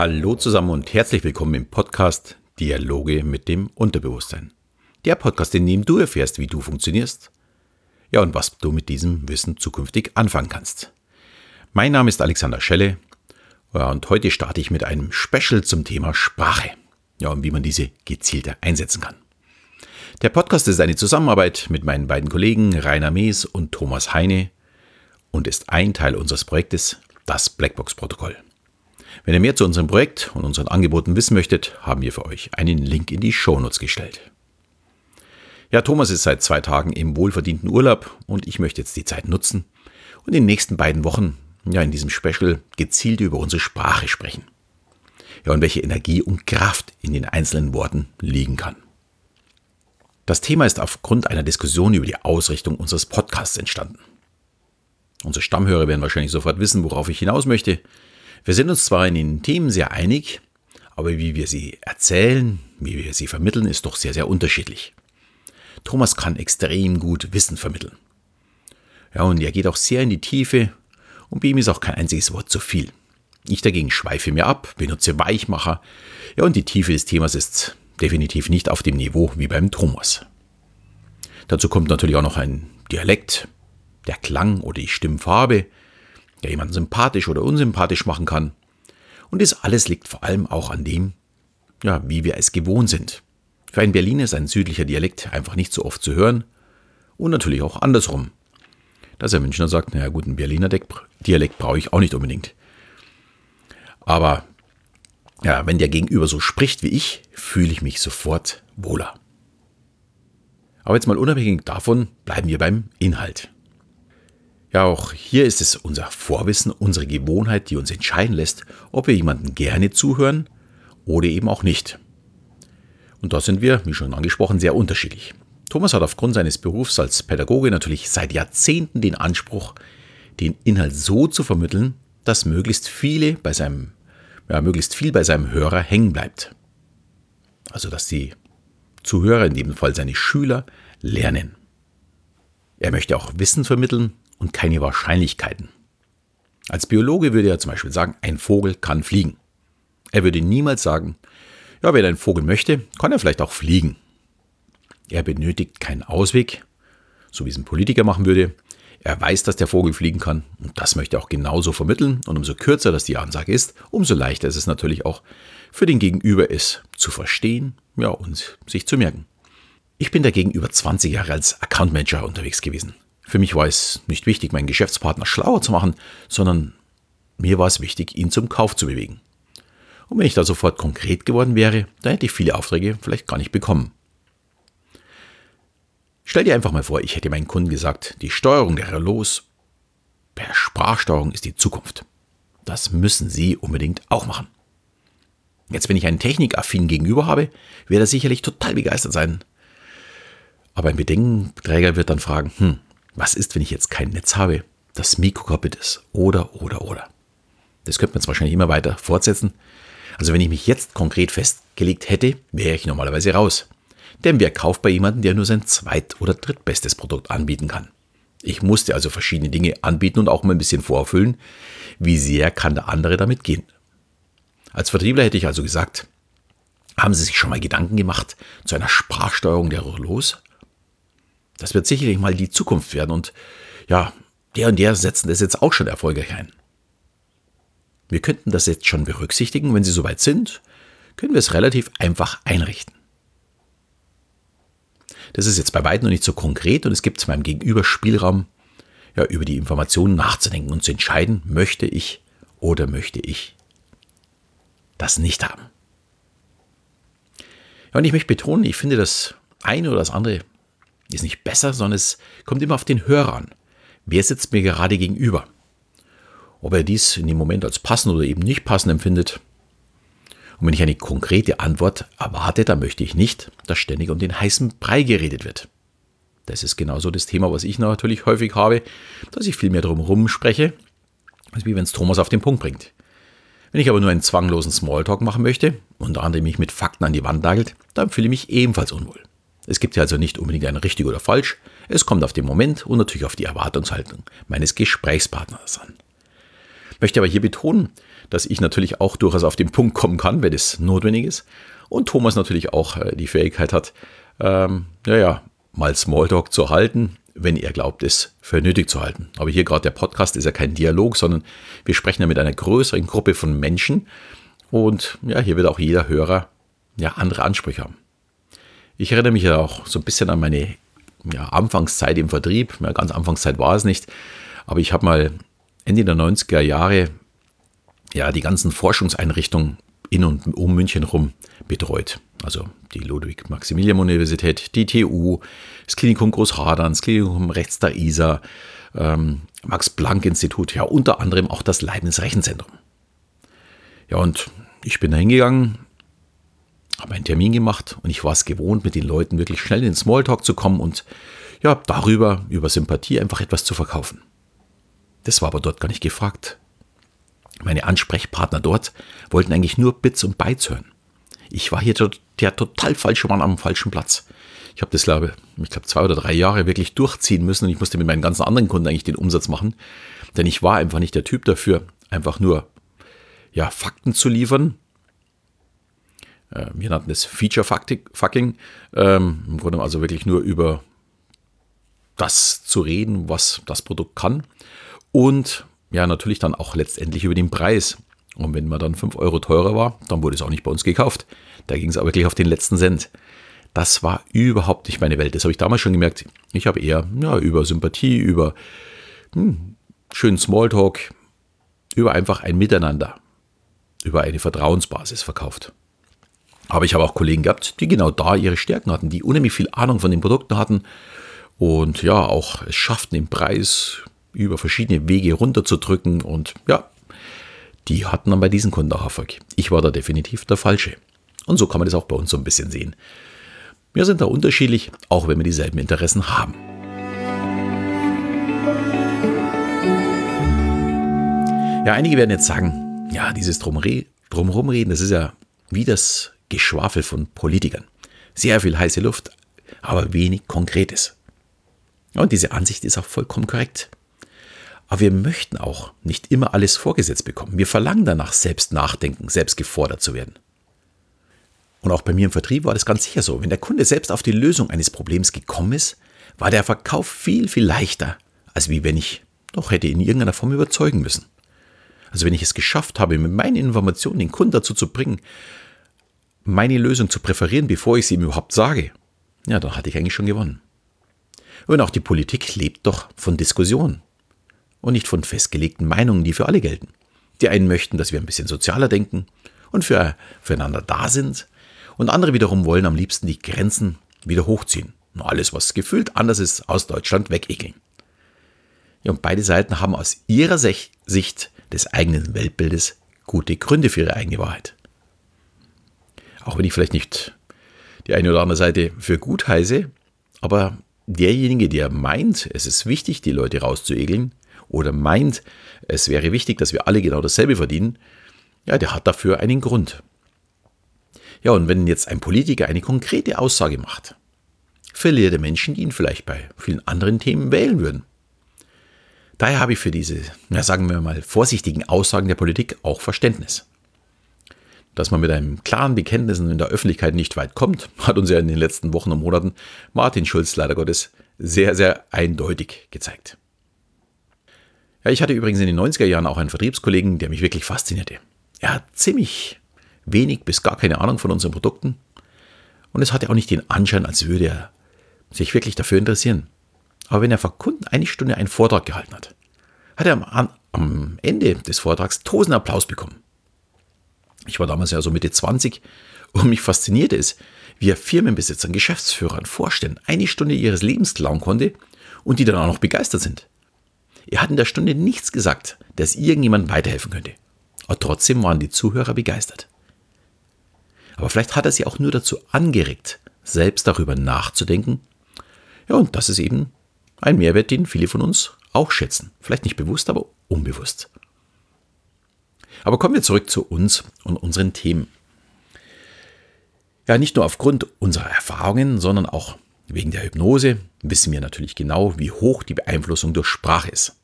Hallo zusammen und herzlich willkommen im Podcast Dialoge mit dem Unterbewusstsein. Der Podcast, in dem du erfährst, wie du funktionierst, ja und was du mit diesem Wissen zukünftig anfangen kannst. Mein Name ist Alexander Schelle ja, und heute starte ich mit einem Special zum Thema Sprache ja, und wie man diese gezielter einsetzen kann. Der Podcast ist eine Zusammenarbeit mit meinen beiden Kollegen Rainer Mees und Thomas Heine und ist ein Teil unseres Projektes, das Blackbox-Protokoll. Wenn ihr mehr zu unserem Projekt und unseren Angeboten wissen möchtet, haben wir für euch einen Link in die Shownotes gestellt. Ja, Thomas ist seit zwei Tagen im wohlverdienten Urlaub und ich möchte jetzt die Zeit nutzen und in den nächsten beiden Wochen, ja, in diesem Special gezielt über unsere Sprache sprechen. Ja, und welche Energie und Kraft in den einzelnen Worten liegen kann. Das Thema ist aufgrund einer Diskussion über die Ausrichtung unseres Podcasts entstanden. Unsere Stammhörer werden wahrscheinlich sofort wissen, worauf ich hinaus möchte. Wir sind uns zwar in den Themen sehr einig, aber wie wir sie erzählen, wie wir sie vermitteln, ist doch sehr, sehr unterschiedlich. Thomas kann extrem gut Wissen vermitteln. Ja, und er geht auch sehr in die Tiefe und bei ihm ist auch kein einziges Wort zu viel. Ich dagegen schweife mir ab, benutze Weichmacher. Ja, und die Tiefe des Themas ist definitiv nicht auf dem Niveau wie beim Thomas. Dazu kommt natürlich auch noch ein Dialekt, der Klang oder die Stimmfarbe, der jemanden sympathisch oder unsympathisch machen kann. Und das alles liegt vor allem auch an dem, ja, wie wir es gewohnt sind. Für einen Berliner ist ein südlicher Dialekt einfach nicht so oft zu hören und natürlich auch andersrum. Dass ein Münchner sagt, naja gut, ein Berliner Dialekt brauche ich auch nicht unbedingt. Aber ja, wenn der Gegenüber so spricht wie ich, fühle ich mich sofort wohler. Aber jetzt mal unabhängig davon bleiben wir beim Inhalt. Ja, auch hier ist es unser Vorwissen, unsere Gewohnheit, die uns entscheiden lässt, ob wir jemanden gerne zuhören oder eben auch nicht. Und da sind wir, wie schon angesprochen, sehr unterschiedlich. Thomas hat aufgrund seines Berufs als Pädagoge natürlich seit Jahrzehnten den Anspruch, den Inhalt so zu vermitteln, dass möglichst viele bei seinem, ja, möglichst viel bei seinem Hörer hängen bleibt. Also dass die Zuhörer, in dem Fall seine Schüler, lernen. Er möchte auch Wissen vermitteln, und keine Wahrscheinlichkeiten. Als Biologe würde er zum Beispiel sagen, ein Vogel kann fliegen. Er würde niemals sagen, ja, wenn ein Vogel möchte, kann er vielleicht auch fliegen. Er benötigt keinen Ausweg, so wie es ein Politiker machen würde. Er weiß, dass der Vogel fliegen kann und das möchte er auch genauso vermitteln. Und umso kürzer das die Ansage ist, umso leichter ist es natürlich auch für den Gegenüber es zu verstehen ja, und sich zu merken. Ich bin dagegen über 20 Jahre als Account Manager unterwegs gewesen. Für mich war es nicht wichtig, meinen Geschäftspartner schlauer zu machen, sondern mir war es wichtig, ihn zum Kauf zu bewegen. Und wenn ich da sofort konkret geworden wäre, dann hätte ich viele Aufträge vielleicht gar nicht bekommen. Stell dir einfach mal vor, ich hätte meinen Kunden gesagt, die Steuerung der Relais per Sprachsteuerung ist die Zukunft. Das müssen Sie unbedingt auch machen. Jetzt, wenn ich einen technikaffinen Gegenüber habe, wird er sicherlich total begeistert sein. Aber ein Bedenkenträger wird dann fragen, hm, was ist, wenn ich jetzt kein Netz habe, das Mikrokopit ist? Oder, oder, oder. Das könnte man jetzt wahrscheinlich immer weiter fortsetzen. Also wenn ich mich jetzt konkret festgelegt hätte, wäre ich normalerweise raus. Denn wer kauft bei jemandem, der nur sein zweit- oder drittbestes Produkt anbieten kann? Ich musste also verschiedene Dinge anbieten und auch mal ein bisschen vorfüllen, wie sehr kann der andere damit gehen. Als Vertriebler hätte ich also gesagt, haben Sie sich schon mal Gedanken gemacht zu einer Sprachsteuerung der Rollos? Das wird sicherlich mal die Zukunft werden und ja, der und der setzen das jetzt auch schon erfolgreich ein. Wir könnten das jetzt schon berücksichtigen, wenn Sie soweit sind, können wir es relativ einfach einrichten. Das ist jetzt bei weitem noch nicht so konkret und es gibt meinem Gegenüber Spielraum, ja, über die Informationen nachzudenken und zu entscheiden, möchte ich oder möchte ich das nicht haben. Ja, und ich möchte betonen, ich finde das eine oder das andere ist nicht besser, sondern es kommt immer auf den Hörer an. Wer sitzt mir gerade gegenüber? Ob er dies in dem Moment als passend oder eben nicht passend empfindet. Und wenn ich eine konkrete Antwort erwarte, dann möchte ich nicht, dass ständig um den heißen Brei geredet wird. Das ist genauso das Thema, was ich natürlich häufig habe, dass ich viel mehr drum spreche, als wie wenn es Thomas auf den Punkt bringt. Wenn ich aber nur einen zwanglosen Smalltalk machen möchte, unter anderem mich mit Fakten an die Wand nagelt, dann fühle ich mich ebenfalls unwohl. Es gibt ja also nicht unbedingt ein richtig oder falsch. Es kommt auf den Moment und natürlich auf die Erwartungshaltung meines Gesprächspartners an. Möchte aber hier betonen, dass ich natürlich auch durchaus auf den Punkt kommen kann, wenn es notwendig ist. Und Thomas natürlich auch äh, die Fähigkeit hat, ähm, naja, mal Smalltalk zu halten, wenn er glaubt, es für nötig zu halten. Aber hier gerade der Podcast ist ja kein Dialog, sondern wir sprechen ja mit einer größeren Gruppe von Menschen. Und ja, hier wird auch jeder Hörer ja andere Ansprüche haben. Ich erinnere mich ja auch so ein bisschen an meine ja, Anfangszeit im Vertrieb. Ja, ganz Anfangszeit war es nicht. Aber ich habe mal Ende der 90er Jahre ja die ganzen Forschungseinrichtungen in und um München rum betreut. Also die Ludwig-Maximilian-Universität, die TU, das Klinikum Großhadern, das Klinikum rechts der ISA, ähm, Max-Planck-Institut, ja unter anderem auch das Leibniz-Rechenzentrum. Ja, und ich bin da hingegangen, habe einen Termin gemacht und ich war es gewohnt, mit den Leuten wirklich schnell in den Smalltalk zu kommen und ja, darüber, über Sympathie einfach etwas zu verkaufen. Das war aber dort gar nicht gefragt. Meine Ansprechpartner dort wollten eigentlich nur Bits und Bytes hören. Ich war hier der total falsche Mann am falschen Platz. Ich habe das, glaube ich, glaube zwei oder drei Jahre wirklich durchziehen müssen und ich musste mit meinen ganzen anderen Kunden eigentlich den Umsatz machen, denn ich war einfach nicht der Typ dafür, einfach nur ja, Fakten zu liefern. Äh, wir nannten es Feature Fucking. Ähm, Im Grunde also wirklich nur über das zu reden, was das Produkt kann. Und ja, natürlich dann auch letztendlich über den Preis. Und wenn man dann 5 Euro teurer war, dann wurde es auch nicht bei uns gekauft. Da ging es aber wirklich auf den letzten Cent. Das war überhaupt nicht meine Welt. Das habe ich damals schon gemerkt. Ich habe eher ja, über Sympathie, über hm, schönen Smalltalk, über einfach ein Miteinander, über eine Vertrauensbasis verkauft. Aber ich habe auch Kollegen gehabt, die genau da ihre Stärken hatten, die unheimlich viel Ahnung von den Produkten hatten und ja, auch es schafften, den Preis über verschiedene Wege runterzudrücken und ja, die hatten dann bei diesen Kunden auch Erfolg. Ich war da definitiv der Falsche. Und so kann man das auch bei uns so ein bisschen sehen. Wir sind da unterschiedlich, auch wenn wir dieselben Interessen haben. Ja, einige werden jetzt sagen, ja, dieses Drumherumreden, das ist ja wie das Geschwafel von Politikern. Sehr viel heiße Luft, aber wenig Konkretes. Und diese Ansicht ist auch vollkommen korrekt. Aber wir möchten auch nicht immer alles vorgesetzt bekommen. Wir verlangen danach, selbst nachdenken, selbst gefordert zu werden. Und auch bei mir im Vertrieb war das ganz sicher so. Wenn der Kunde selbst auf die Lösung eines Problems gekommen ist, war der Verkauf viel, viel leichter, als wie wenn ich doch hätte in irgendeiner Form überzeugen müssen. Also wenn ich es geschafft habe, mit meinen Informationen den Kunden dazu zu bringen, meine Lösung zu präferieren, bevor ich sie ihm überhaupt sage, ja, dann hatte ich eigentlich schon gewonnen. Und auch die Politik lebt doch von Diskussionen und nicht von festgelegten Meinungen, die für alle gelten. Die einen möchten, dass wir ein bisschen sozialer denken und für, füreinander da sind, und andere wiederum wollen am liebsten die Grenzen wieder hochziehen. Und alles, was gefühlt anders ist, aus Deutschland wegekeln. Ja, und beide Seiten haben aus ihrer Sicht des eigenen Weltbildes gute Gründe für ihre eigene Wahrheit. Auch wenn ich vielleicht nicht die eine oder andere Seite für gut heiße, aber derjenige, der meint, es ist wichtig, die Leute rauszuegeln, oder meint, es wäre wichtig, dass wir alle genau dasselbe verdienen, ja, der hat dafür einen Grund. Ja, und wenn jetzt ein Politiker eine konkrete Aussage macht, verliert er Menschen, die ihn vielleicht bei vielen anderen Themen wählen würden. Daher habe ich für diese, na sagen wir mal, vorsichtigen Aussagen der Politik auch Verständnis. Dass man mit einem klaren Bekenntnis in der Öffentlichkeit nicht weit kommt, hat uns ja in den letzten Wochen und Monaten Martin Schulz leider Gottes sehr, sehr eindeutig gezeigt. Ja, ich hatte übrigens in den 90er Jahren auch einen Vertriebskollegen, der mich wirklich faszinierte. Er hat ziemlich wenig bis gar keine Ahnung von unseren Produkten und es hatte auch nicht den Anschein, als würde er sich wirklich dafür interessieren. Aber wenn er vor Kunden eine Stunde einen Vortrag gehalten hat, hat er am, am Ende des Vortrags tausend Applaus bekommen. Ich war damals ja so Mitte 20 und mich faszinierte es, wie er Firmenbesitzern, Geschäftsführern, Vorständen eine Stunde ihres Lebens klauen konnte und die dann auch noch begeistert sind. Er hat in der Stunde nichts gesagt, dass irgendjemand weiterhelfen könnte. Aber trotzdem waren die Zuhörer begeistert. Aber vielleicht hat er sie auch nur dazu angeregt, selbst darüber nachzudenken. Ja, und das ist eben ein Mehrwert, den viele von uns auch schätzen. Vielleicht nicht bewusst, aber unbewusst. Aber kommen wir zurück zu uns und unseren Themen. Ja, nicht nur aufgrund unserer Erfahrungen, sondern auch wegen der Hypnose wissen wir natürlich genau, wie hoch die Beeinflussung durch Sprache ist.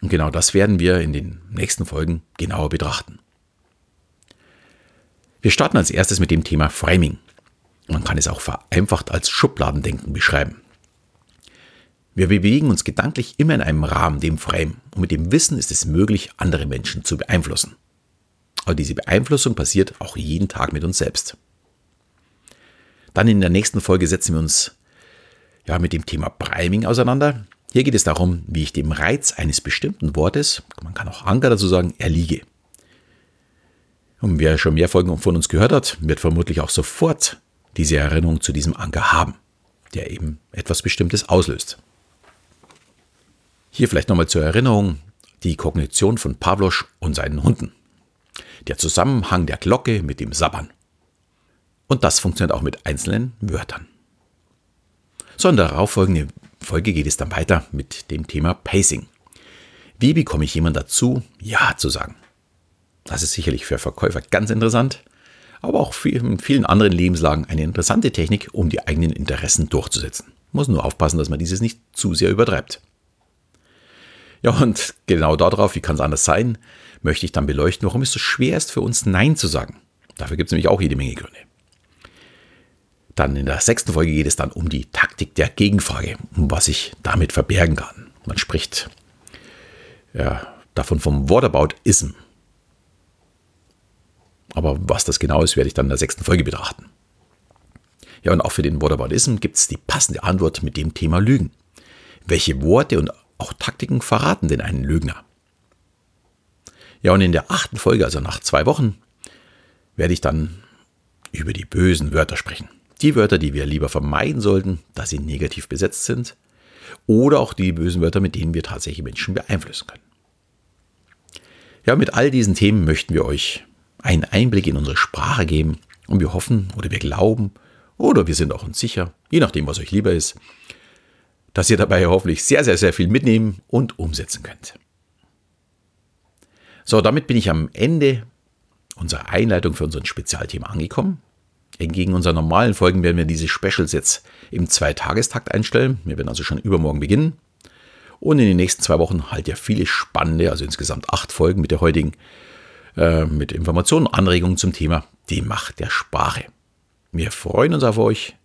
Und genau das werden wir in den nächsten Folgen genauer betrachten. Wir starten als erstes mit dem Thema Framing. Man kann es auch vereinfacht als Schubladendenken beschreiben. Wir bewegen uns gedanklich immer in einem Rahmen, dem Frame, und mit dem Wissen ist es möglich, andere Menschen zu beeinflussen. Aber diese Beeinflussung passiert auch jeden Tag mit uns selbst. Dann in der nächsten Folge setzen wir uns ja, mit dem Thema Priming auseinander. Hier geht es darum, wie ich dem Reiz eines bestimmten Wortes, man kann auch Anker dazu sagen, erliege. Und wer schon mehr Folgen von uns gehört hat, wird vermutlich auch sofort diese Erinnerung zu diesem Anker haben, der eben etwas Bestimmtes auslöst. Hier vielleicht nochmal zur Erinnerung die Kognition von Pavlos und seinen Hunden. Der Zusammenhang der Glocke mit dem Sabbern. Und das funktioniert auch mit einzelnen Wörtern. So, in der darauffolgenden Folge geht es dann weiter mit dem Thema Pacing. Wie bekomme ich jemanden dazu, Ja zu sagen? Das ist sicherlich für Verkäufer ganz interessant, aber auch in vielen anderen Lebenslagen eine interessante Technik, um die eigenen Interessen durchzusetzen. Muss nur aufpassen, dass man dieses nicht zu sehr übertreibt. Ja, und genau darauf, wie kann es anders sein, möchte ich dann beleuchten, warum es so schwer ist für uns Nein zu sagen. Dafür gibt es nämlich auch jede Menge Gründe. Dann in der sechsten Folge geht es dann um die Taktik der Gegenfrage, um was ich damit verbergen kann. Man spricht ja, davon vom Whataboutism. Aber was das genau ist, werde ich dann in der sechsten Folge betrachten. Ja, und auch für den Whataboutism gibt es die passende Antwort mit dem Thema Lügen. Welche Worte und auch Taktiken verraten denn einen Lügner? Ja, und in der achten Folge, also nach zwei Wochen, werde ich dann über die bösen Wörter sprechen. Die Wörter, die wir lieber vermeiden sollten, da sie negativ besetzt sind. Oder auch die bösen Wörter, mit denen wir tatsächlich Menschen beeinflussen können. Ja, mit all diesen Themen möchten wir euch einen Einblick in unsere Sprache geben und wir hoffen oder wir glauben oder wir sind auch uns sicher, je nachdem, was euch lieber ist, dass ihr dabei hoffentlich sehr, sehr, sehr viel mitnehmen und umsetzen könnt. So, damit bin ich am Ende unserer Einleitung für unser Spezialthema angekommen. Entgegen unseren normalen Folgen werden wir diese Specials jetzt im Zweitagestakt einstellen. Wir werden also schon übermorgen beginnen. Und in den nächsten zwei Wochen halt ja viele spannende, also insgesamt acht Folgen mit der heutigen, äh, mit Informationen und Anregungen zum Thema die Macht der Sprache. Wir freuen uns auf euch.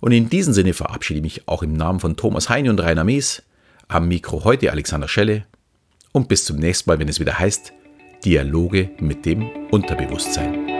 Und in diesem Sinne verabschiede ich mich auch im Namen von Thomas Heine und Rainer Mees. Am Mikro heute Alexander Schelle. Und bis zum nächsten Mal, wenn es wieder heißt Dialoge mit dem Unterbewusstsein.